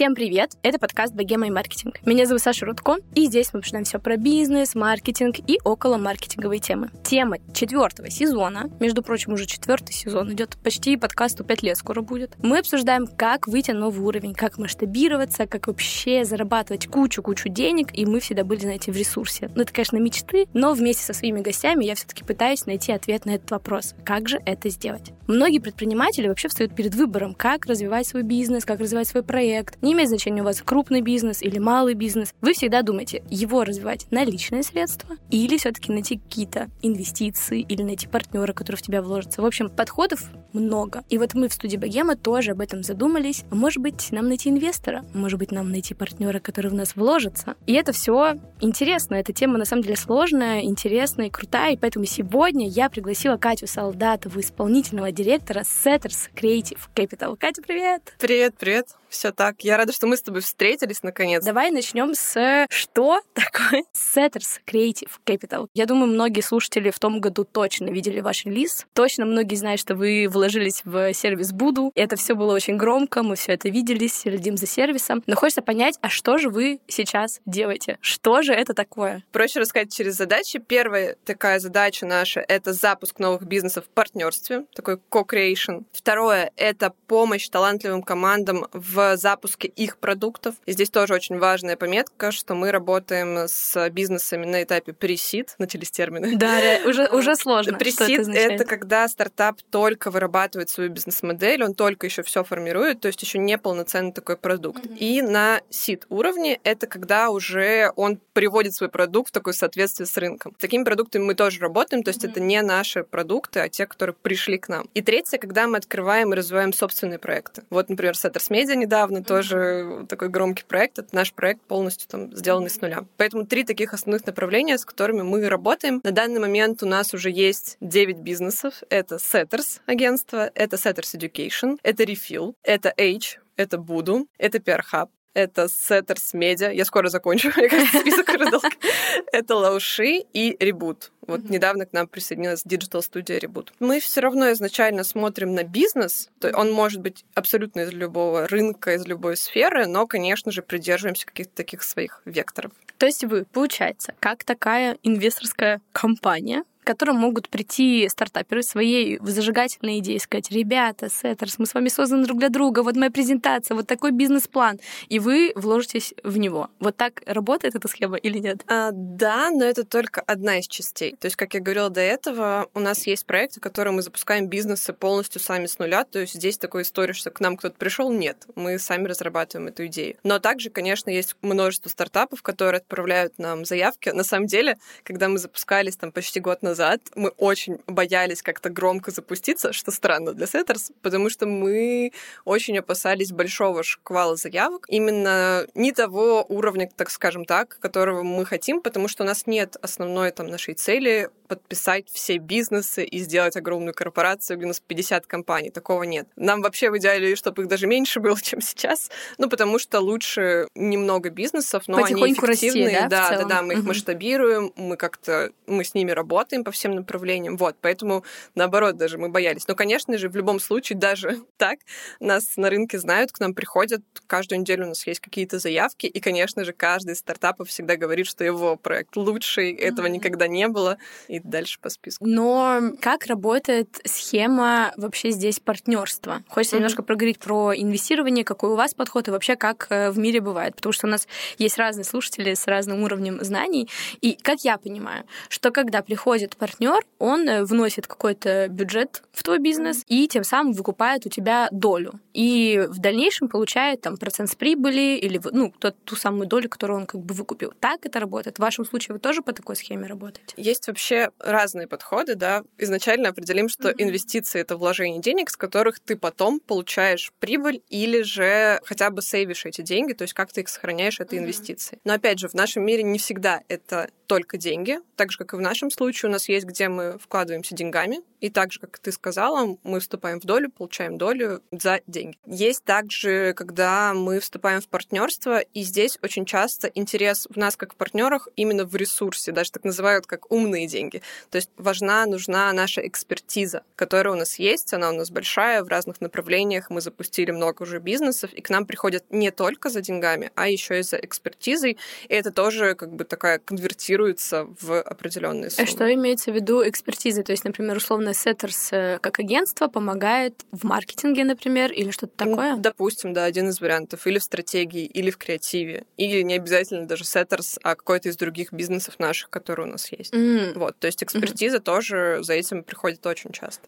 Всем привет! Это подкаст «Богема и маркетинг». Меня зовут Саша Рудко, и здесь мы обсуждаем все про бизнес, маркетинг и около маркетинговые темы. Тема четвертого сезона, между прочим, уже четвертый сезон идет, почти подкасту пять лет скоро будет. Мы обсуждаем, как выйти на новый уровень, как масштабироваться, как вообще зарабатывать кучу-кучу денег, и мы всегда были, знаете, в ресурсе. Ну, это, конечно, мечты, но вместе со своими гостями я все-таки пытаюсь найти ответ на этот вопрос. Как же это сделать? Многие предприниматели вообще встают перед выбором, как развивать свой бизнес, как развивать свой проект, не имеет значения у вас крупный бизнес или малый бизнес. Вы всегда думаете, его развивать на личные средства или все-таки найти какие-то инвестиции или найти партнера, который в тебя вложится. В общем, подходов много. И вот мы в студии Богема тоже об этом задумались. Может быть, нам найти инвестора, может быть, нам найти партнера, который в нас вложится. И это все интересно. Эта тема на самом деле сложная, интересная и крутая. И поэтому сегодня я пригласила Катю Солдатову, исполнительного директора Setters Creative Capital. Катя, привет! Привет, привет. Все так. Я рада, что мы с тобой встретились наконец. Давай начнем с что такое Setters Creative Capital. Я думаю, многие слушатели в том году точно видели ваш релиз. Точно многие знают, что вы вложились в сервис Буду. Это все было очень громко, мы все это видели, следим за сервисом. Но хочется понять, а что же вы сейчас делаете? Что же это такое? Проще рассказать через задачи. Первая такая задача наша — это запуск новых бизнесов в партнерстве, такой co-creation. Второе — это помощь талантливым командам в запуске их продуктов. И здесь тоже очень важная пометка, что мы работаем с бизнесами на этапе пресид, начались термины. Да, уже, уже сложно. Пресид — это когда стартап только вырабатывает свою бизнес-модель, он только еще все формирует, то есть еще не полноценный такой продукт. Mm-hmm. И на сид уровне это когда уже он приводит свой продукт в такое соответствие с рынком. С такими продуктами мы тоже работаем, то есть mm-hmm. это не наши продукты, а те, которые пришли к нам. И третье, когда мы открываем и развиваем собственные проекты. Вот, например, Setters Media недавно тоже такой громкий проект. Это наш проект полностью там сделанный с нуля. Поэтому три таких основных направления, с которыми мы работаем. На данный момент у нас уже есть 9 бизнесов. Это Setters агентство, это Setters Education, это Refill, это H, это Буду, это PR Hub, это Setters Media. Я скоро закончу, мне кажется, список уже Это Лауши и Reboot. Вот mm-hmm. недавно к нам присоединилась Digital Studio Reboot. Мы все равно изначально смотрим на бизнес. То он может быть абсолютно из любого рынка, из любой сферы, но, конечно же, придерживаемся каких-то таких своих векторов. То есть вы, получается, как такая инвесторская компания, к которым могут прийти стартаперы своей зажигательной идеей, сказать, ребята, Сеттерс, мы с вами созданы друг для друга, вот моя презентация, вот такой бизнес-план, и вы вложитесь в него. Вот так работает эта схема или нет? А, да, но это только одна из частей. То есть, как я говорила до этого, у нас есть проекты, которые мы запускаем бизнесы полностью сами с нуля, то есть здесь такой история, что к нам кто-то пришел, нет, мы сами разрабатываем эту идею. Но также, конечно, есть множество стартапов, которые отправляют нам заявки. На самом деле, когда мы запускались там почти год назад, назад мы очень боялись как-то громко запуститься, что странно для Setters, потому что мы очень опасались большого шквала заявок, именно не того уровня, так скажем так, которого мы хотим, потому что у нас нет основной там нашей цели подписать все бизнесы и сделать огромную корпорацию, где у нас 50 компаний. Такого нет. Нам вообще в идеале, чтобы их даже меньше было, чем сейчас. Ну, потому что лучше немного бизнесов, но они эффективные. Расти, да, да, да, да, мы их масштабируем, мы как-то мы с ними работаем по всем направлениям. Вот, поэтому наоборот даже мы боялись. Но, конечно же, в любом случае, даже так, нас на рынке знают, к нам приходят, каждую неделю у нас есть какие-то заявки, и, конечно же, каждый из стартапов всегда говорит, что его проект лучший, этого mm-hmm. никогда не было, и дальше по списку. Но как работает схема вообще здесь партнерства? Хочется mm-hmm. немножко проговорить про инвестирование, какой у вас подход и вообще как э, в мире бывает, потому что у нас есть разные слушатели с разным уровнем знаний, и как я понимаю, что когда приходит партнер, он э, вносит какой-то бюджет в твой бизнес и тем самым выкупает у тебя долю. И в дальнейшем получает там процент с прибыли или ну, ту, ту самую долю, которую он как бы выкупил. Так это работает? В вашем случае вы тоже по такой схеме работаете? Есть вообще разные подходы, да. Изначально определим, что mm-hmm. инвестиции — это вложение денег, с которых ты потом получаешь прибыль или же хотя бы сейвишь эти деньги, то есть как ты их сохраняешь, это mm-hmm. инвестиции. Но опять же, в нашем мире не всегда это только деньги. Так же, как и в нашем случае, у нас есть, где мы вкладываемся деньгами, и так же, как ты сказала, мы вступаем в долю, получаем долю за деньги. Есть также, когда мы вступаем в партнерство, и здесь очень часто интерес в нас как в партнерах именно в ресурсе, даже так называют как умные деньги. То есть важна, нужна наша экспертиза, которая у нас есть, она у нас большая в разных направлениях, мы запустили много уже бизнесов, и к нам приходят не только за деньгами, а еще и за экспертизой, и это тоже как бы такая конвертируется в определенные суммы. А что имеется в виду экспертизой? То есть, например, условно Setters э, как агентство помогает в маркетинге, например, или что-то такое? Допустим, да, один из вариантов. Или в стратегии, или в креативе. Или не обязательно даже Setters, а какой-то из других бизнесов наших, которые у нас есть. Mm. Вот, то есть экспертиза mm-hmm. тоже за этим приходит очень часто.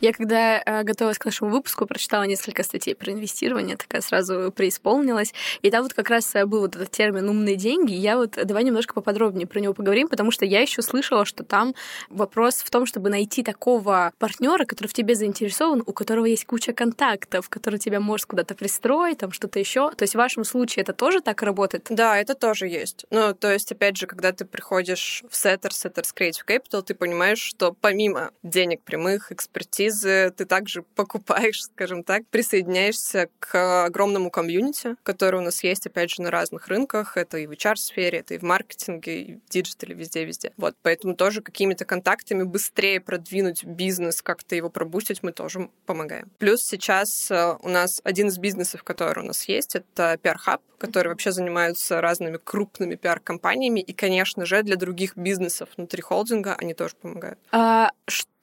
Я когда э, готовилась к нашему выпуску, прочитала несколько статей про инвестирование, такая сразу преисполнилась. И там вот как раз э, был вот этот термин «умные деньги». Я вот давай немножко поподробнее про него поговорим, потому что я еще слышала, что там вопрос в том, чтобы найти такого партнера, который в тебе заинтересован, у которого есть куча контактов, который тебя может куда-то пристроить, там что-то еще. То есть в вашем случае это тоже так работает? Да, это тоже есть. Ну, то есть, опять же, когда ты приходишь в Setters, Setters Creative Capital, ты понимаешь, что помимо денег прямых, экспертиз, экспертизы ты также покупаешь, скажем так, присоединяешься к огромному комьюнити, который у нас есть, опять же, на разных рынках. Это и в HR-сфере, это и в маркетинге, и в диджитале, везде-везде. Вот, поэтому тоже какими-то контактами быстрее продвинуть бизнес, как-то его пробустить, мы тоже помогаем. Плюс сейчас э, у нас один из бизнесов, который у нас есть, это PR Hub, который вообще занимаются разными крупными пиар-компаниями, и, конечно же, для других бизнесов внутри холдинга они тоже помогают. А что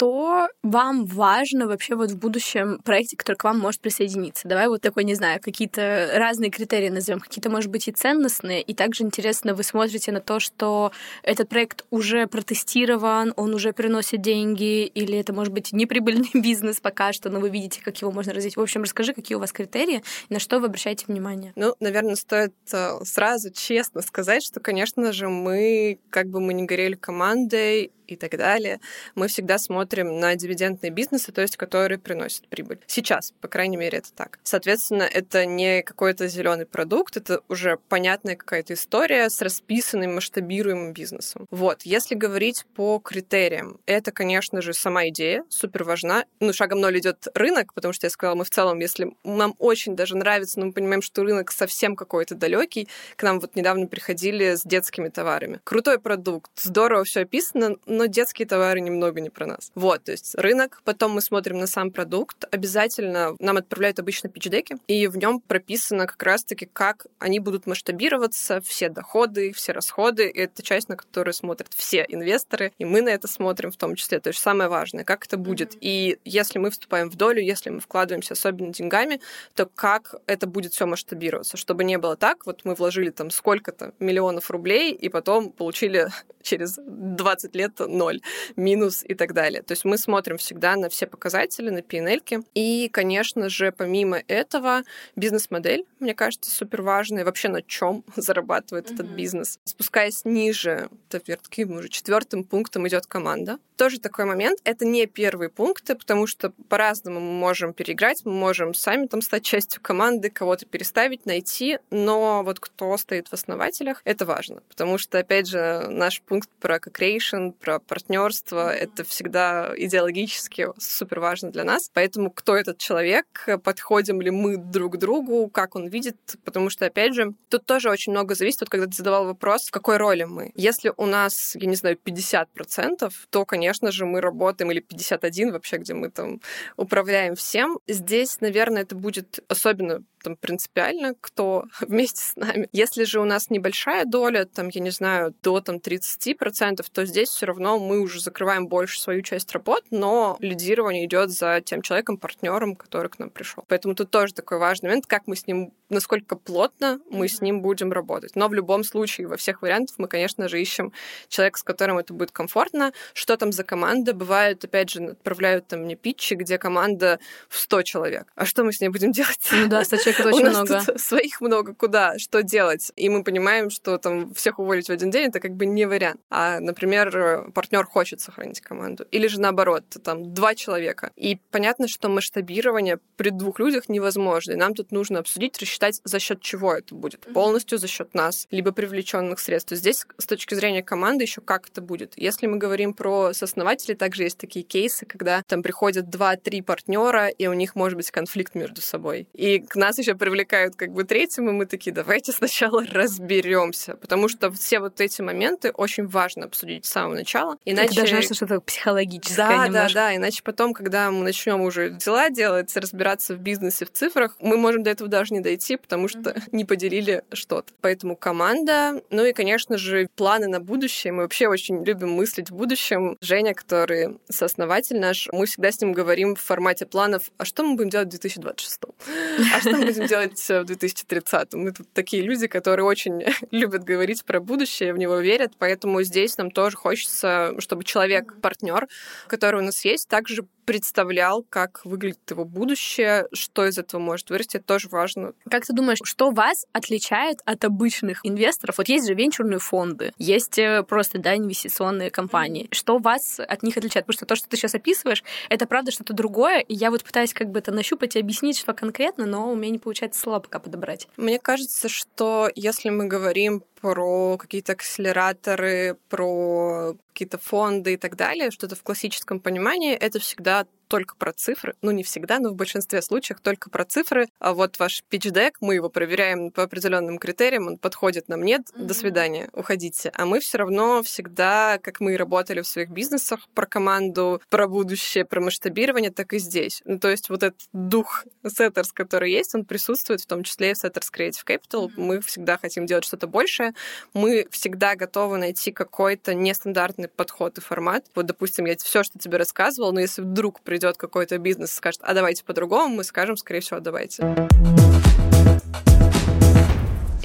вам важно вообще вот в будущем проекте, который к вам может присоединиться? Давай вот такой, не знаю, какие-то разные критерии назовем, какие-то, может быть, и ценностные, и также интересно, вы смотрите на то, что этот проект уже протестирован, он уже приносит деньги, или это, может быть, неприбыльный бизнес пока что, но вы видите, как его можно развить. В общем, расскажи, какие у вас критерии, на что вы обращаете внимание. Ну, наверное, стоит э, сразу честно сказать, что, конечно же, мы, как бы мы не горели командой, и так далее, мы всегда смотрим на дивидендные бизнесы, то есть которые приносят прибыль. Сейчас, по крайней мере, это так. Соответственно, это не какой-то зеленый продукт, это уже понятная какая-то история с расписанным масштабируемым бизнесом. Вот, если говорить по критериям, это, конечно же, сама идея супер важна. Ну, шагом ноль идет рынок, потому что я сказала, мы в целом, если нам очень даже нравится, но мы понимаем, что рынок совсем какой-то далекий, к нам вот недавно приходили с детскими товарами. Крутой продукт, здорово все описано, но детские товары немного не про нас. Вот, то есть рынок, потом мы смотрим на сам продукт, обязательно нам отправляют обычно пичдеки, и в нем прописано как раз-таки, как они будут масштабироваться, все доходы, все расходы, и это часть, на которую смотрят все инвесторы, и мы на это смотрим в том числе. То есть самое важное, как это будет. И если мы вступаем в долю, если мы вкладываемся особенно деньгами, то как это будет все масштабироваться, чтобы не было так, вот мы вложили там сколько-то миллионов рублей, и потом получили через 20 лет ноль, минус и так далее. То есть мы смотрим всегда на все показатели, на PNL. И, конечно же, помимо этого, бизнес-модель, мне кажется, супер важная. Вообще на чем зарабатывает mm-hmm. этот бизнес. Спускаясь ниже, таким уже четвертым пунктом идет команда. Тоже такой момент. Это не первые пункты, потому что по-разному мы можем переиграть, мы можем сами там стать частью команды, кого-то переставить, найти, но вот кто стоит в основателях, это важно, потому что, опять же, наш пункт про co-creation, про партнерство, это всегда идеологически супер важно для нас. Поэтому кто этот человек, подходим ли мы друг к другу, как он видит, потому что, опять же, тут тоже очень много зависит, вот когда ты задавал вопрос, в какой роли мы. Если у нас, я не знаю, 50%, то, конечно же, мы работаем, или 51 вообще, где мы там управляем всем. Здесь, наверное, это будет особенно там принципиально, кто вместе с нами. Если же у нас небольшая доля, там, я не знаю, до там 30%, то здесь все равно мы уже закрываем больше свою часть работ, но лидирование идет за тем человеком, партнером, который к нам пришел. Поэтому тут тоже такой важный момент, как мы с ним, насколько плотно мы с ним будем работать. Но в любом случае, во всех вариантах мы, конечно же, ищем человека, с которым это будет комфортно. Что там за команда? Бывает, опять же, отправляют там мне питчи, где команда в 100 человек. А что мы с ней будем делать? Ну да, 100 человек Их очень у нас много. Тут своих много куда, что делать. И мы понимаем, что там всех уволить в один день это как бы не вариант. А, например, партнер хочет сохранить команду. Или же наоборот, там два человека. И понятно, что масштабирование при двух людях невозможно. И нам тут нужно обсудить, рассчитать, за счет чего это будет. Полностью за счет нас, либо привлеченных средств. Здесь с точки зрения команды еще как это будет. Если мы говорим про сооснователей, также есть такие кейсы, когда там приходят два-три партнера, и у них может быть конфликт между собой. И к нас еще привлекают как бы третьим, и мы такие, давайте сначала разберемся, потому что все вот эти моменты очень важно обсудить с самого начала. Иначе... Это даже что-то психологическое Да, немножко. да, да. Иначе потом, когда мы начнем уже дела делать, разбираться в бизнесе, в цифрах, мы можем до этого даже не дойти, потому что mm-hmm. не поделили что-то. Поэтому команда, ну и, конечно же, планы на будущее. Мы вообще очень любим мыслить в будущем. Женя, который сооснователь наш, мы всегда с ним говорим в формате планов, а что мы будем делать в 2026? А что будем делать в 2030? Мы тут такие люди, которые очень любят говорить про будущее, в него верят, поэтому здесь нам тоже хочется, чтобы человек, партнер, который у нас есть, также представлял, как выглядит его будущее, что из этого может вырасти, это тоже важно. Как ты думаешь, что вас отличает от обычных инвесторов? Вот есть же венчурные фонды, есть э, просто, да, инвестиционные компании. Что вас от них отличает? Потому что то, что ты сейчас описываешь, это правда что-то другое, и я вот пытаюсь как бы это нащупать и объяснить, что конкретно, но у меня не получается слова пока подобрать. Мне кажется, что если мы говорим про какие-то акселераторы, про какие-то фонды и так далее, что-то в классическом понимании, это всегда 내가 только про цифры. Ну, не всегда, но в большинстве случаев только про цифры. А вот ваш питч-дек, мы его проверяем по определенным критериям, он подходит нам, нет, mm-hmm. до свидания, уходите. А мы все равно всегда, как мы работали в своих бизнесах, про команду, про будущее, про масштабирование, так и здесь. Ну, то есть вот этот дух Setters, который есть, он присутствует в том числе и в Setters Creative Capital. Mm-hmm. Мы всегда хотим делать что-то большее. Мы всегда готовы найти какой-то нестандартный подход и формат. Вот, допустим, я все, что тебе рассказывала, но если вдруг придет какой-то бизнес и скажет, а давайте по-другому, мы скажем, скорее всего, давайте.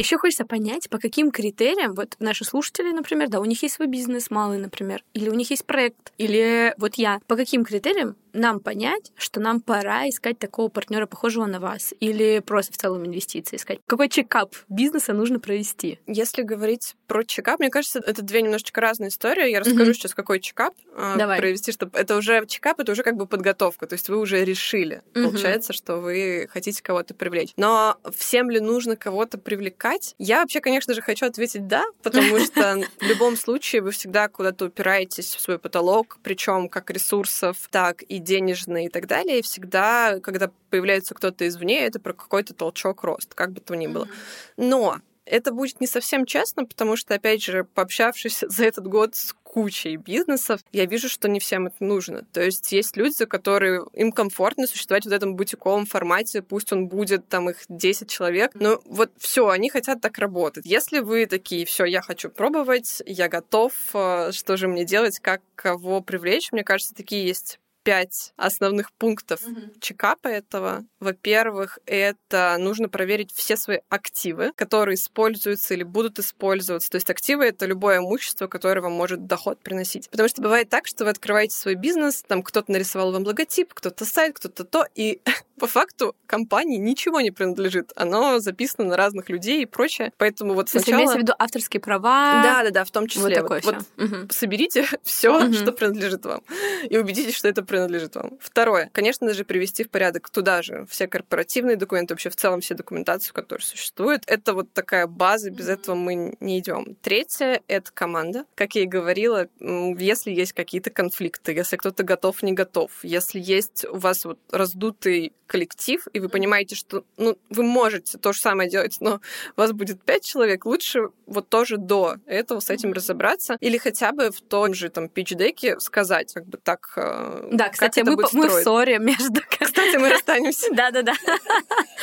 Еще хочется понять, по каким критериям, вот наши слушатели, например, да, у них есть свой бизнес малый, например, или у них есть проект, или вот я, по каким критериям нам понять, что нам пора искать такого партнера, похожего на вас, или просто в целом инвестиции искать? Какой чекап бизнеса нужно провести? Если говорить про чекап, мне кажется, это две немножечко разные истории. Я расскажу mm-hmm. сейчас, какой чекап э, Давай. провести, чтобы это уже чекап, это уже как бы подготовка, то есть вы уже решили, mm-hmm. получается, что вы хотите кого-то привлечь. Но всем ли нужно кого-то привлекать? Я вообще, конечно же, хочу ответить да, потому что в любом случае вы всегда куда-то упираетесь в свой потолок, причем как ресурсов, так и денежные и так далее. И всегда, когда появляется кто-то извне, это про какой-то толчок рост, как бы то ни было. Но это будет не совсем честно, потому что, опять же, пообщавшись за этот год с кучей бизнесов, я вижу, что не всем это нужно. То есть есть люди, которые им комфортно существовать в этом бутиковом формате, пусть он будет там их 10 человек, но вот все, они хотят так работать. Если вы такие, все, я хочу пробовать, я готов, э, что же мне делать, как кого привлечь, мне кажется, такие есть пять основных пунктов mm-hmm. чекапа этого. Во-первых, это нужно проверить все свои активы, которые используются или будут использоваться. То есть активы — это любое имущество, которое вам может доход приносить. Потому что бывает так, что вы открываете свой бизнес, там кто-то нарисовал вам логотип, кто-то сайт, кто-то то, и по факту компании ничего не принадлежит. Оно записано на разных людей и прочее. Поэтому вот сначала... имеется в виду авторские права? Да, да, да, в том числе. Вот такое вот, вот угу. соберите все, угу. что принадлежит вам, и убедитесь, что это принадлежит вам. Второе. Конечно же, привести в порядок туда же все корпоративные документы, вообще в целом все документацию, которая существует. Это вот такая база, без этого мы не идем. Третье — это команда. Как я и говорила, если есть какие-то конфликты, если кто-то готов, не готов, если есть у вас вот раздутый коллектив, и вы понимаете, что ну, вы можете то же самое делать, но у вас будет пять человек, лучше вот тоже до этого с этим разобраться, или хотя бы в том же там питч-деке сказать, как бы так, э, да, кстати, мы, мы в ссоре между... Кстати, мы расстанемся. Да-да-да.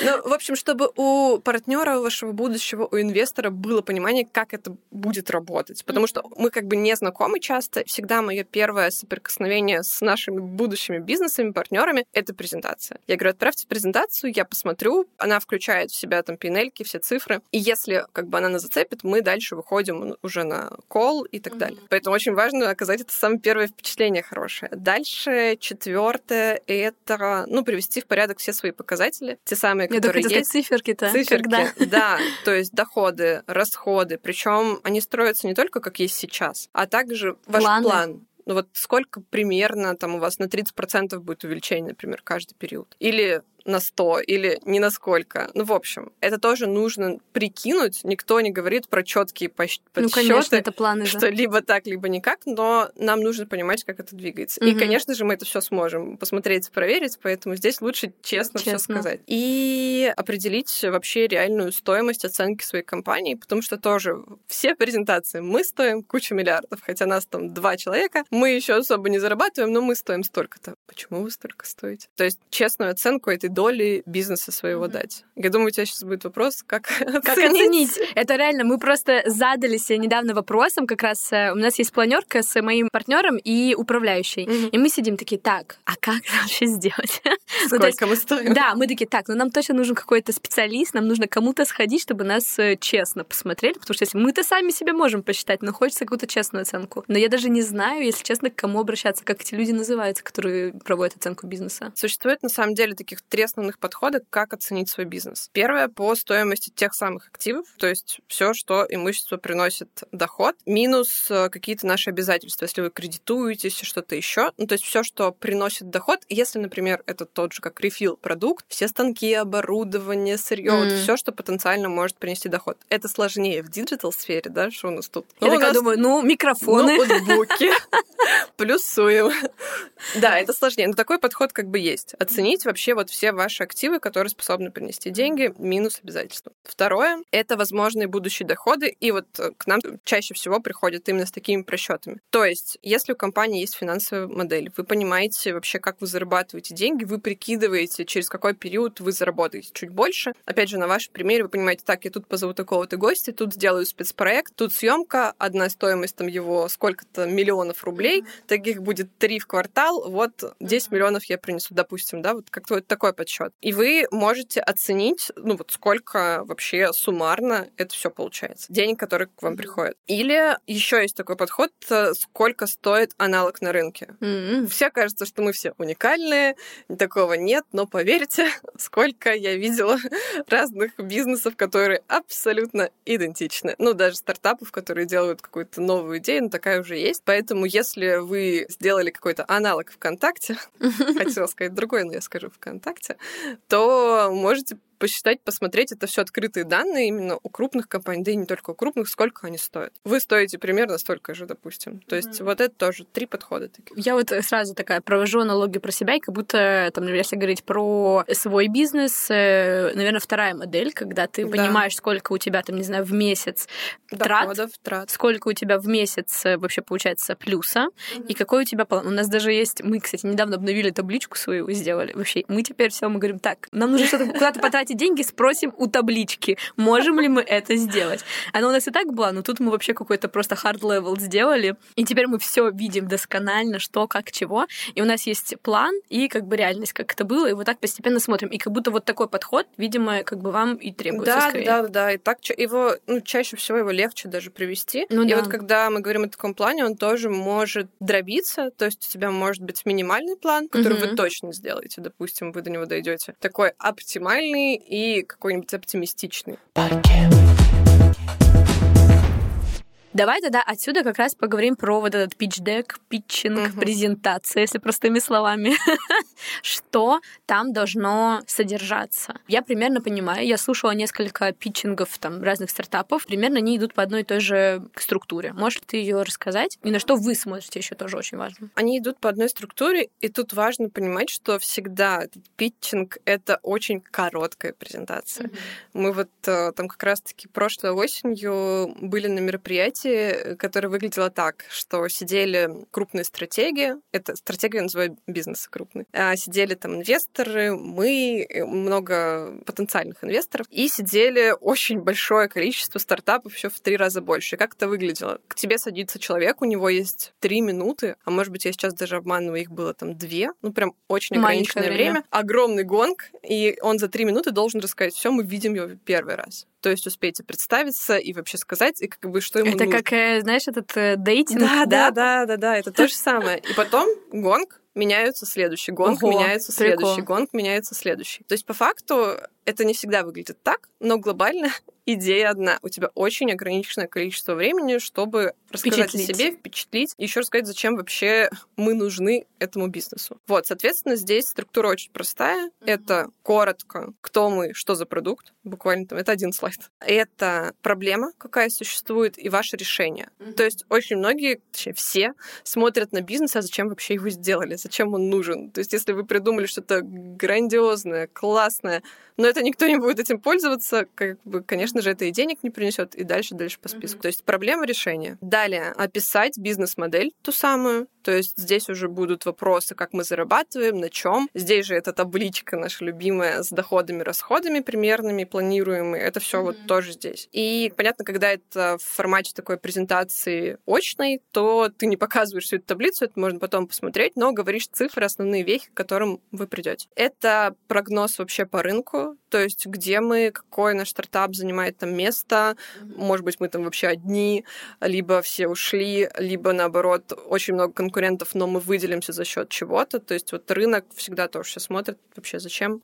Ну, в общем, чтобы у партнера вашего будущего, у инвестора было понимание, как это будет работать. Потому что мы как бы не знакомы часто. Всегда мое первое соприкосновение с нашими будущими бизнесами, партнерами — это презентация. Я говорю, отправьте презентацию, я посмотрю, она включает в себя там пинельки, все цифры, и если как бы она нас зацепит, мы дальше выходим уже на кол и так mm-hmm. далее. Поэтому очень важно оказать это самое первое впечатление хорошее. Дальше четвертое это, ну, привести в порядок все свои показатели, те самые, которые Я есть. циферки-то. Циферки, Когда? да, то есть доходы, расходы, причем они строятся не только как есть сейчас, а также ваш план ну вот сколько примерно там у вас на 30% будет увеличение, например, каждый период? Или на 100 или не на сколько. Ну, в общем, это тоже нужно прикинуть. Никто не говорит про четкие подсчеты, ну, конечно, это планы, что да. либо так, либо никак, но нам нужно понимать, как это двигается. Угу. И, конечно же, мы это все сможем посмотреть, проверить, поэтому здесь лучше честно, честно. все сказать. И определить вообще реальную стоимость оценки своей компании, потому что тоже все презентации мы стоим кучу миллиардов, хотя нас там два человека, мы еще особо не зарабатываем, но мы стоим столько-то. Почему вы столько стоите? То есть честную оценку этой доли бизнеса своего mm-hmm. дать. Я думаю, у тебя сейчас будет вопрос, как, как оценить. Это реально, мы просто задались недавно вопросом, как раз э, у нас есть планерка с моим партнером и управляющей, mm-hmm. и мы сидим такие, так, а как вообще сделать? Ну, Сколько ну, есть, мы стоим? Да, мы такие, так, ну нам точно нужен какой-то специалист, нам нужно кому-то сходить, чтобы нас э, честно посмотрели, потому что если мы-то сами себе можем посчитать, но хочется какую-то честную оценку. Но я даже не знаю, если честно, к кому обращаться, как эти люди называются, которые проводят оценку бизнеса. Существует на самом деле таких три основных подхода, как оценить свой бизнес. Первое по стоимости тех самых активов, то есть все, что имущество приносит доход, минус э, какие-то наши обязательства, если вы кредитуетесь, что-то еще. Ну, то есть все, что приносит доход, если, например, это тот же как refill продукт, все станки, оборудование, сырье, мм. вот все, что потенциально может принести доход. Это сложнее в диджитал сфере, да, что у нас тут? Я ну, такая нас... думаю, ну, микрофоны. Ноутбуки. Плюсуем. Да, это сложнее. Но такой подход как бы есть. Оценить вообще вот все ваши активы, которые способны принести деньги, минус обязательства. Второе — это возможные будущие доходы, и вот э, к нам чаще всего приходят именно с такими просчетами. То есть, если у компании есть финансовая модель, вы понимаете вообще, как вы зарабатываете деньги, вы прикидываете, через какой период вы заработаете чуть больше. Опять же, на вашем примере вы понимаете, так, я тут позову такого-то гостя, тут сделаю спецпроект, тут съемка, одна стоимость там его сколько-то миллионов рублей, таких будет три в квартал, вот 10 миллионов я принесу, допустим, да, вот как-то вот такой подсчет. И вы можете оценить, ну вот сколько вообще суммарно это все получается, денег, которые к вам приходят. Или еще есть такой подход, э, сколько стоит аналог на рынке. Mm-hmm. Все кажется, что мы все уникальные, такого нет, но поверьте, сколько я видела разных бизнесов, которые абсолютно идентичны. Ну, даже стартапов, которые делают какую-то новую идею, но такая уже есть. Поэтому, если вы сделали какой-то аналог ВКонтакте, хотела сказать другой, но я скажу ВКонтакте, то можете посчитать, посмотреть. Это все открытые данные именно у крупных компаний, да и не только у крупных, сколько они стоят. Вы стоите примерно столько же, допустим. То есть mm-hmm. вот это тоже три подхода таких. Я вот сразу такая провожу аналогию про себя, и как будто, там, если говорить про свой бизнес, э, наверное, вторая модель, когда ты да. понимаешь, сколько у тебя, там, не знаю, в месяц Доходов, трат, трат, сколько у тебя в месяц э, вообще получается плюса, mm-hmm. и какой у тебя план. У нас даже есть, мы, кстати, недавно обновили табличку свою, сделали. Вообще, мы теперь все, мы говорим, так, нам нужно что-то куда-то потратить эти деньги, спросим у таблички, можем ли мы это сделать. Она у нас и так была, но тут мы вообще какой-то просто hard level сделали, и теперь мы все видим досконально, что, как, чего, и у нас есть план и как бы реальность, как это было, и вот так постепенно смотрим. И как будто вот такой подход, видимо, как бы вам и требуется да, скорее. Да, да, да, и так его, ну, чаще всего его легче даже привести. Ну, и да. вот когда мы говорим о таком плане, он тоже может дробиться, то есть у тебя может быть минимальный план, который угу. вы точно сделаете, допустим, вы до него дойдете. Такой оптимальный и какой-нибудь оптимистичный. Давай тогда отсюда как раз поговорим про вот этот pitch-deck, питчинг, угу. презентация, если простыми словами. что там должно содержаться? Я примерно понимаю, я слушала несколько питчингов там разных стартапов, примерно они идут по одной и той же структуре. Можешь ты ее рассказать? И на что вы смотрите еще тоже очень важно. Они идут по одной структуре, и тут важно понимать, что всегда питчинг — это очень короткая презентация. Mm-hmm. Мы вот э, там как раз-таки прошлой осенью были на мероприятии, сессии, которая выглядела так, что сидели крупные стратеги, это стратегия называют бизнес крупный, а сидели там инвесторы, мы, много потенциальных инвесторов, и сидели очень большое количество стартапов, еще в три раза больше. И как это выглядело? К тебе садится человек, у него есть три минуты, а может быть, я сейчас даже обманываю, их было там две, ну прям очень ограниченное время. время, огромный гонг, и он за три минуты должен рассказать все, мы видим его первый раз. То есть успейте представиться и вообще сказать, и как бы что ему Это нужно. Как, э, знаешь, этот э, дейтинг, да, да, да, да, да, это то же самое. И потом гонг, меняются следующий гонг, Ого, меняется следующий прикол. гонг, меняется следующий. То есть по факту это не всегда выглядит так, но глобально идея одна. У тебя очень ограниченное количество времени, чтобы рассказать о себе, впечатлить, еще рассказать, зачем вообще мы нужны этому бизнесу. Вот, соответственно, здесь структура очень простая. Mm-hmm. Это коротко, кто мы, что за продукт, буквально там, это один слайд. Это проблема, какая существует, и ваше решение. Mm-hmm. То есть очень многие, точнее, все смотрят на бизнес, а зачем вообще его сделали, зачем он нужен. То есть если вы придумали что-то грандиозное, классное, но это никто не будет этим пользоваться, как бы, конечно же, это и денег не принесет, и дальше, дальше по списку. Mm-hmm. То есть проблема решения. Далее описать бизнес-модель ту самую, то есть здесь уже будут вопросы, как мы зарабатываем, на чем. Здесь же эта табличка наша любимая с доходами, расходами примерными, планируемые. Это все mm-hmm. вот тоже здесь. И понятно, когда это в формате такой презентации очной, то ты не показываешь всю эту таблицу, это можно потом посмотреть, но говоришь цифры, основные вехи, к которым вы придете. Это прогноз вообще по рынку, то есть где мы, какой наш стартап занимает там место, может быть, мы там вообще одни, либо все ушли, либо наоборот, очень много конкурентов, но мы выделимся за счет чего-то. То есть вот рынок всегда тоже все смотрит, вообще зачем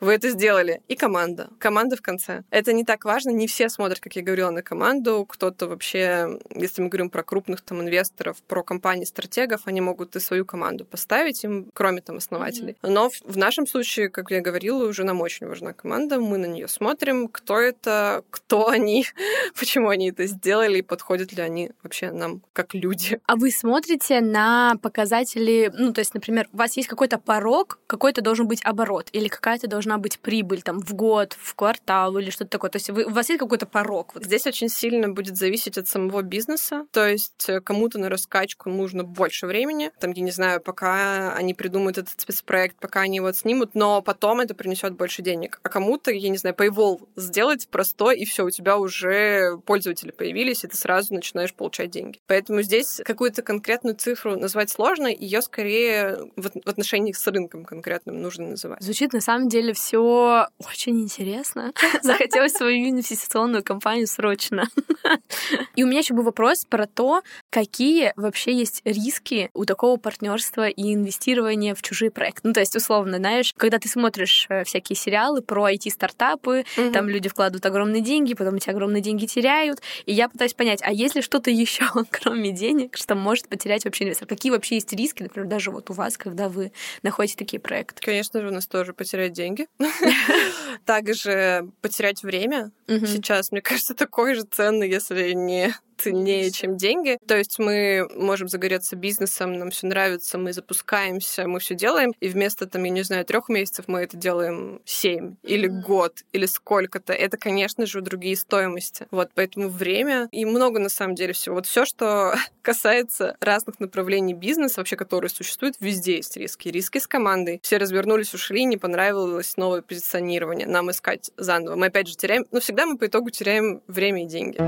вы это сделали. И команда. Команда в конце. Это не так важно, не все смотрят, как я говорила, на команду. Кто-то вообще, если мы говорим про крупных там инвесторов, про компании стратегов, они могут и свою команду поставить, им, кроме там основателей. Но в, в нашем случае, как я говорила, уже нам очень важна команда, мы на нее смотрим, кто это, кто они, почему они это сделали, и подходят ли они вообще нам как люди. А вы смотрите на показатели, ну, то есть, например, у вас есть какой-то порог, какой-то должен быть оборот, или какая-то должна быть прибыль там в год, в квартал или что-то такое. То есть вы, у вас есть какой-то порог? Вот. Здесь очень сильно будет зависеть от самого бизнеса. То есть э, кому-то на раскачку нужно больше времени. Там, я не знаю, пока они придумают этот спецпроект, пока они его снимут, но потом это принесет больше денег. А кому-то, я не знаю, paywall сделать простой, и все, у тебя уже пользователи появились, и ты сразу начинаешь получать деньги. Поэтому здесь какую-то конкретную цифру назвать сложно, ее скорее в отношении с рынком конкретным нужно называть. Звучит на самом деле все очень интересно. Захотелось свою инвестиционную компанию срочно. И у меня еще был вопрос про то, какие вообще есть риски у такого партнерства и инвестирования в чужие проекты. Ну, то есть, условно, знаешь, когда ты смотришь э, всякие сериалы про IT-стартапы, угу. там люди вкладывают огромные деньги, потом эти огромные деньги теряют. И я пытаюсь понять, а есть ли что-то еще, кроме денег, что может потерять вообще инвестор? Какие вообще есть риски, например, даже вот у вас, когда вы находите такие проекты? Конечно же, у нас тоже потерять деньги. Также потерять время. Сейчас, мне кажется, такой же ценный, если не ценнее, чем деньги. То есть мы можем загореться бизнесом, нам все нравится, мы запускаемся, мы все делаем, и вместо там, я не знаю, трех месяцев мы это делаем семь или год или сколько-то. Это, конечно же, другие стоимости. Вот, поэтому время и много на самом деле всего. Вот все, что касается разных направлений бизнеса, вообще, которые существуют, везде есть риски. Риски с командой. Все развернулись, ушли, не понравилось новое позиционирование. Нам искать заново. Мы опять же теряем, но всегда мы по итогу теряем время и деньги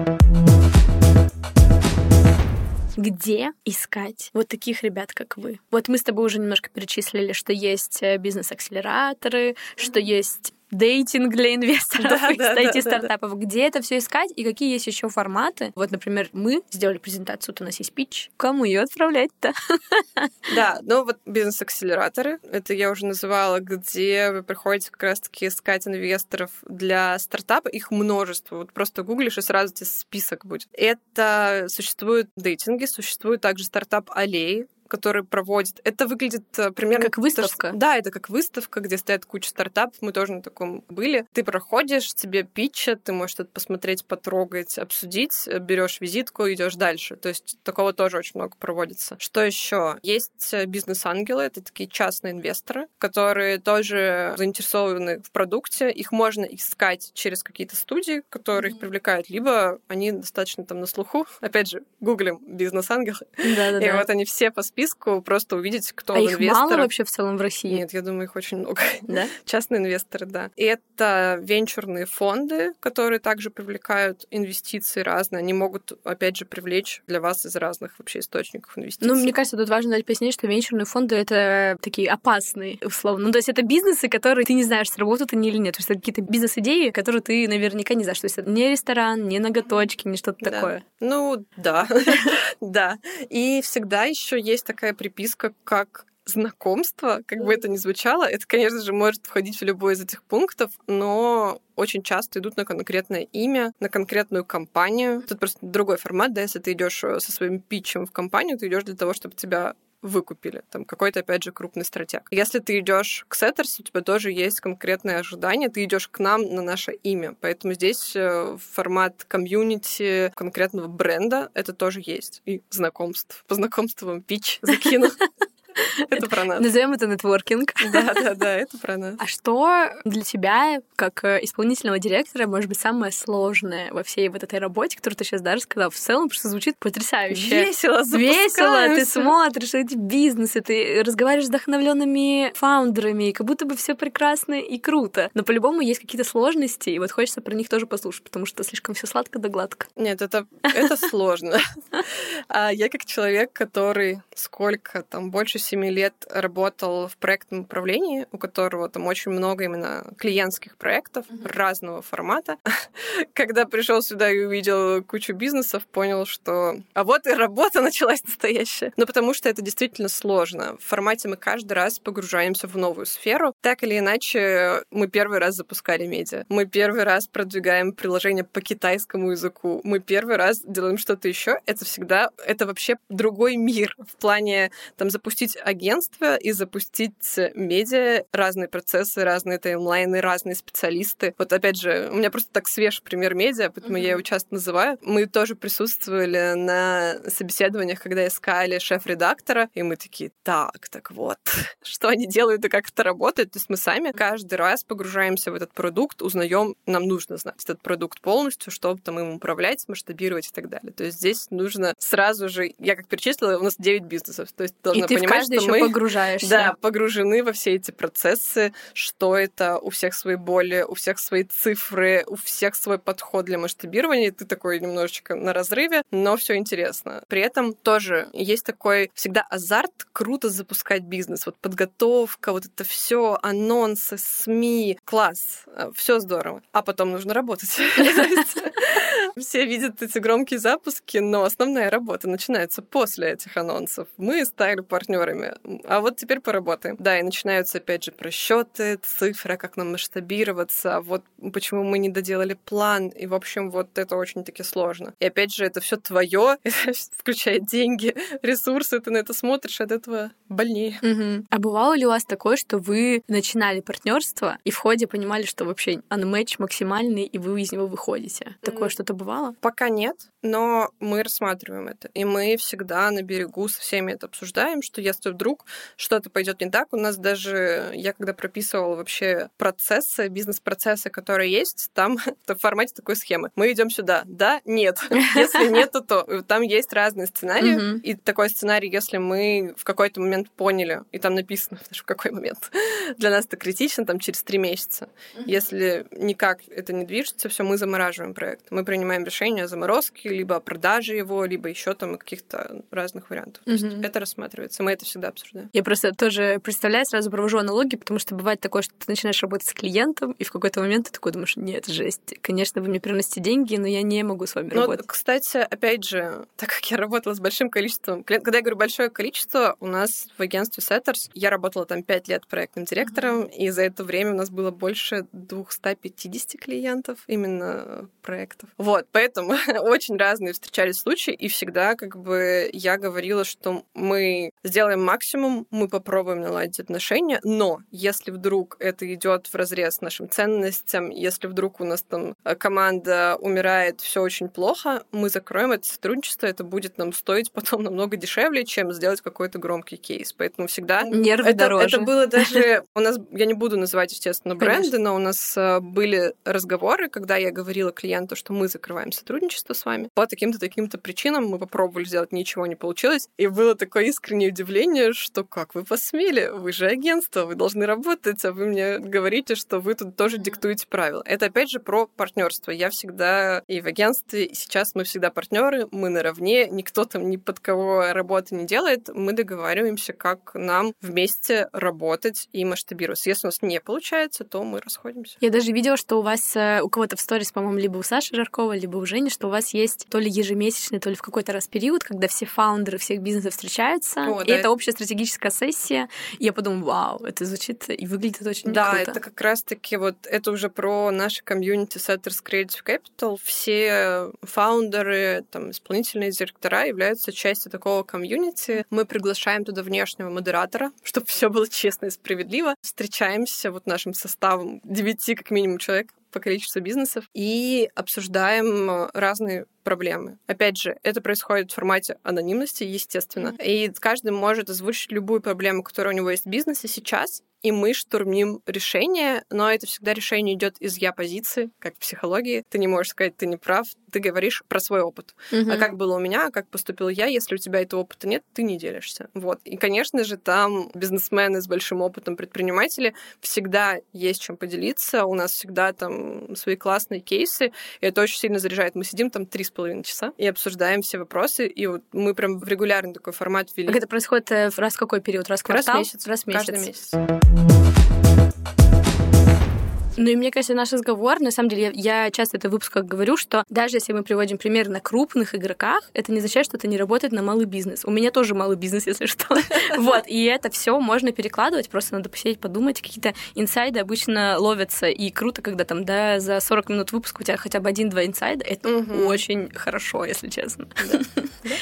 где искать вот таких ребят, как вы? Вот мы с тобой уже немножко перечислили, что есть э, бизнес-акселераторы, что есть дейтинг для инвесторов да, и да, да, стартапов. Да, да. Где это все искать и какие есть еще форматы? Вот, например, мы сделали презентацию, у нас есть пич. Кому ее отправлять-то? Да, ну вот бизнес-акселераторы, это я уже называла, где вы приходите как раз-таки искать инвесторов для стартапа. Их множество. Вот просто гуглишь, и сразу тебе список будет. Это существуют дейтинги, существует также стартап аллеи, который проводит. Это выглядит э, примерно... Как выставка? Да, это как выставка, где стоят куча стартапов. Мы тоже на таком были. Ты проходишь, тебе питчат, ты можешь это посмотреть, потрогать, обсудить, берешь визитку, идешь дальше. То есть такого тоже очень много проводится. Что еще? Есть э, бизнес-ангелы, это такие частные инвесторы, которые тоже заинтересованы в продукте. Их можно искать через какие-то студии, которые mm-hmm. их привлекают, либо они достаточно там на слуху. Опять же, гуглим бизнес-ангелы. И вот они все по списку, просто увидеть, кто а их мало вообще в целом в России? Нет, я думаю, их очень много. Да? Частные инвесторы, да. И это венчурные фонды, которые также привлекают инвестиции разные. Они могут, опять же, привлечь для вас из разных вообще источников инвестиций. Ну, мне кажется, тут важно дать пояснить, что венчурные фонды — это такие опасные, условно. Ну, то есть это бизнесы, которые ты не знаешь, сработают они или нет. То есть это какие-то бизнес-идеи, которые ты наверняка не знаешь. То есть это не ресторан, не ноготочки, не что-то да. такое. Ну, да. да. И всегда еще есть такая приписка, как знакомство, как бы это ни звучало, это, конечно же, может входить в любой из этих пунктов, но очень часто идут на конкретное имя, на конкретную компанию. Тут просто другой формат, да, если ты идешь э, со своим питчем в компанию, ты идешь для того, чтобы тебя выкупили. Там какой-то, опять же, крупный стратег. Если ты идешь к Setters, у тебя тоже есть конкретные ожидания, ты идешь к нам на наше имя. Поэтому здесь э, формат комьюнити конкретного бренда это тоже есть. И знакомств. По знакомствам pitch закину. Это про нас. Назовем это нетворкинг. Да, да, да, это про нас. А что для тебя, как э, исполнительного директора, может быть самое сложное во всей вот этой работе, которую ты сейчас даже сказала? В целом, просто звучит потрясающе. Весело, Весело, ты смотришь эти бизнесы, ты разговариваешь с вдохновленными фаундерами, как будто бы все прекрасно и круто. Но по-любому есть какие-то сложности, и вот хочется про них тоже послушать, потому что слишком все сладко да гладко. Нет, это, это сложно. А я как человек, который сколько там больше семи лет работал в проектном управлении, у которого там очень много именно клиентских проектов mm-hmm. разного формата. Когда пришел сюда и увидел кучу бизнесов, понял, что а вот и работа началась настоящая. Но потому что это действительно сложно. В формате мы каждый раз погружаемся в новую сферу. Так или иначе, мы первый раз запускали медиа. Мы первый раз продвигаем приложение по китайскому языку. Мы первый раз делаем что-то еще. Это всегда, это вообще другой мир в плане там запустить агентство и запустить медиа, разные процессы, разные таймлайны, разные специалисты. Вот опять же, у меня просто так свеж пример медиа, поэтому mm-hmm. я его часто называю. Мы тоже присутствовали на собеседованиях, когда искали шеф-редактора, и мы такие, так, так вот, что они делают и как это работает. То есть мы сами каждый раз погружаемся в этот продукт, узнаем, нам нужно знать этот продукт полностью, чтобы там им управлять, масштабировать и так далее. То есть здесь нужно сразу же, я как перечислила, у нас 9 бизнесов, то есть должна и ты понимать, каждый что еще мы погружаешься. Да, погружены во все эти процессы, что это, у всех свои боли, у всех свои цифры, у всех свой подход для масштабирования, ты такой немножечко на разрыве, но все интересно. При этом тоже есть такой всегда азарт, круто запускать бизнес, вот подготовка, вот это все, анонсы, СМИ, класс, э, все здорово. А потом нужно работать. Все видят эти громкие запуски, но основная работа начинается после этих анонсов. Мы стали партнерами, а вот теперь поработаем. Да, и начинаются опять же просчеты, цифры, как нам масштабироваться, вот почему мы не доделали план, и в общем вот это очень-таки сложно. И опять же это все твое, включая деньги, ресурсы, ты на это смотришь, от этого больнее. Угу. А бывало ли у вас такое, что вы начинали партнерство и в ходе понимали, что вообще unmatch максимальный, и вы из него выходите? Такое что-то бывало? Пока нет, но мы рассматриваем это. И мы всегда на берегу со всеми это обсуждаем, что если вдруг что-то пойдет не так, у нас даже, я когда прописывала вообще процессы, бизнес-процессы, которые есть, там в формате такой схемы. Мы идем сюда, да, нет. Если нет, то там есть разные сценарии. И такой сценарий, если мы в какой-то момент поняли, и там написано, в какой момент, для нас это критично, там через три месяца. Если никак это не движется, все, мы замораживаем проект. Мы принимаем решение о заморозке, либо о продаже его, либо еще там каких-то разных вариантов. То есть это рассматривается. Мы это все всегда обсуждаем. Я просто тоже представляю, сразу провожу аналогии, потому что бывает такое, что ты начинаешь работать с клиентом, и в какой-то момент ты такой думаешь, нет, жесть, конечно, вы мне приносите деньги, но я не могу с вами ну, работать. Кстати, опять же, так как я работала с большим количеством клиентов, когда я говорю большое количество, у нас в агентстве Setters, я работала там 5 лет проектным директором, mm-hmm. и за это время у нас было больше 250 клиентов именно проектов. Вот, поэтому очень разные встречались случаи, и всегда как бы я говорила, что мы сделаем максимум, мы попробуем наладить отношения, но если вдруг это идет в разрез нашим ценностям, если вдруг у нас там э, команда умирает, все очень плохо, мы закроем это сотрудничество, это будет нам стоить потом намного дешевле, чем сделать какой-то громкий кейс. Поэтому всегда... Нервы это, дороже. Это было даже... У нас, я не буду называть, естественно, бренды, Конечно. но у нас э, были разговоры, когда я говорила клиенту, что мы закрываем сотрудничество с вами. По таким-то, таким-то причинам мы попробовали сделать, ничего не получилось. И было такое искреннее удивление, что как вы посмели? Вы же агентство, вы должны работать, а вы мне говорите, что вы тут тоже диктуете правила. Это опять же про партнерство. Я всегда и в агентстве, и сейчас мы всегда партнеры, мы наравне, никто там ни под кого работы не делает, мы договариваемся, как нам вместе работать и масштабироваться. Если у нас не получается, то мы расходимся. Я даже видела, что у вас, э, у кого-то в сторис, по-моему, либо у Саши Жаркова, либо у Жени, что у вас есть то ли ежемесячный, то ли в какой-то раз период, когда все фаундеры всех бизнесов встречаются, О, и да, это общая стратегическая сессия. И я подумала, вау, это звучит и выглядит очень да, круто. Да, это как раз-таки вот это уже про наше комьюнити Setters Creative Capital. Все фаундеры, там, исполнительные директора являются частью такого комьюнити. Мы приглашаем туда внешнего модератора, чтобы все было честно и справедливо. Встречаемся вот нашим составом девяти как минимум человек по количеству бизнесов и обсуждаем э, разные проблемы. Опять же, это происходит в формате анонимности, естественно. И каждый может озвучить любую проблему, которая у него есть в бизнесе сейчас, и мы штурмим решение, но это всегда решение идет из я позиции, как в психологии. Ты не можешь сказать, ты не прав, ты говоришь про свой опыт. Угу. А как было у меня, как поступил я, если у тебя этого опыта нет, ты не делишься. Вот. И, конечно же, там бизнесмены с большим опытом, предприниматели, всегда есть чем поделиться. У нас всегда там свои классные кейсы, и это очень сильно заряжает. Мы сидим там три с половиной часа и обсуждаем все вопросы, и вот мы прям в регулярный такой формат ввели. Как это происходит э, раз какой период? Раз в квартал? Раз в месяц. Раз в месяц. Каждый месяц. Ну и мне кажется, наш разговор, на самом деле, я, я часто это в выпусках говорю, что даже если мы приводим пример на крупных игроках, это не означает, что это не работает на малый бизнес. У меня тоже малый бизнес, если что. Вот, и это все можно перекладывать, просто надо посидеть, подумать. Какие-то инсайды обычно ловятся, и круто, когда там, да, за 40 минут выпуска у тебя хотя бы один-два инсайда. Это очень хорошо, если честно.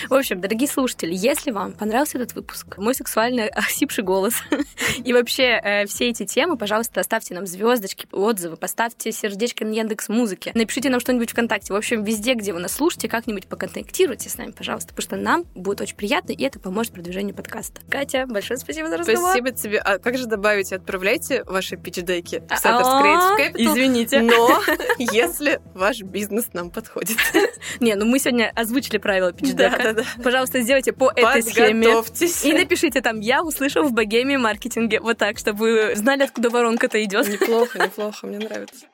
В общем, дорогие слушатели, если вам понравился этот выпуск, мой сексуальный осипший голос и вообще э, все эти темы, пожалуйста, оставьте нам звездочки, отзывы, поставьте сердечко на Яндекс Музыке, напишите нам что-нибудь ВКонтакте. В общем, везде, где вы нас слушаете, как-нибудь поконтактируйте с нами, пожалуйста, потому что нам будет очень приятно, и это поможет продвижению подкаста. Катя, большое спасибо за разговор. Спасибо тебе. А как же добавить? Отправляйте ваши питчдеки в Setters Creative Capital. Извините. Но если ваш бизнес нам подходит. Не, ну мы сегодня озвучили правила да. Пожалуйста, сделайте по этой схеме. И напишите там «Я услышал в богеме маркетинге». Вот так, чтобы вы знали, откуда воронка-то идет. Неплохо, неплохо, мне нравится.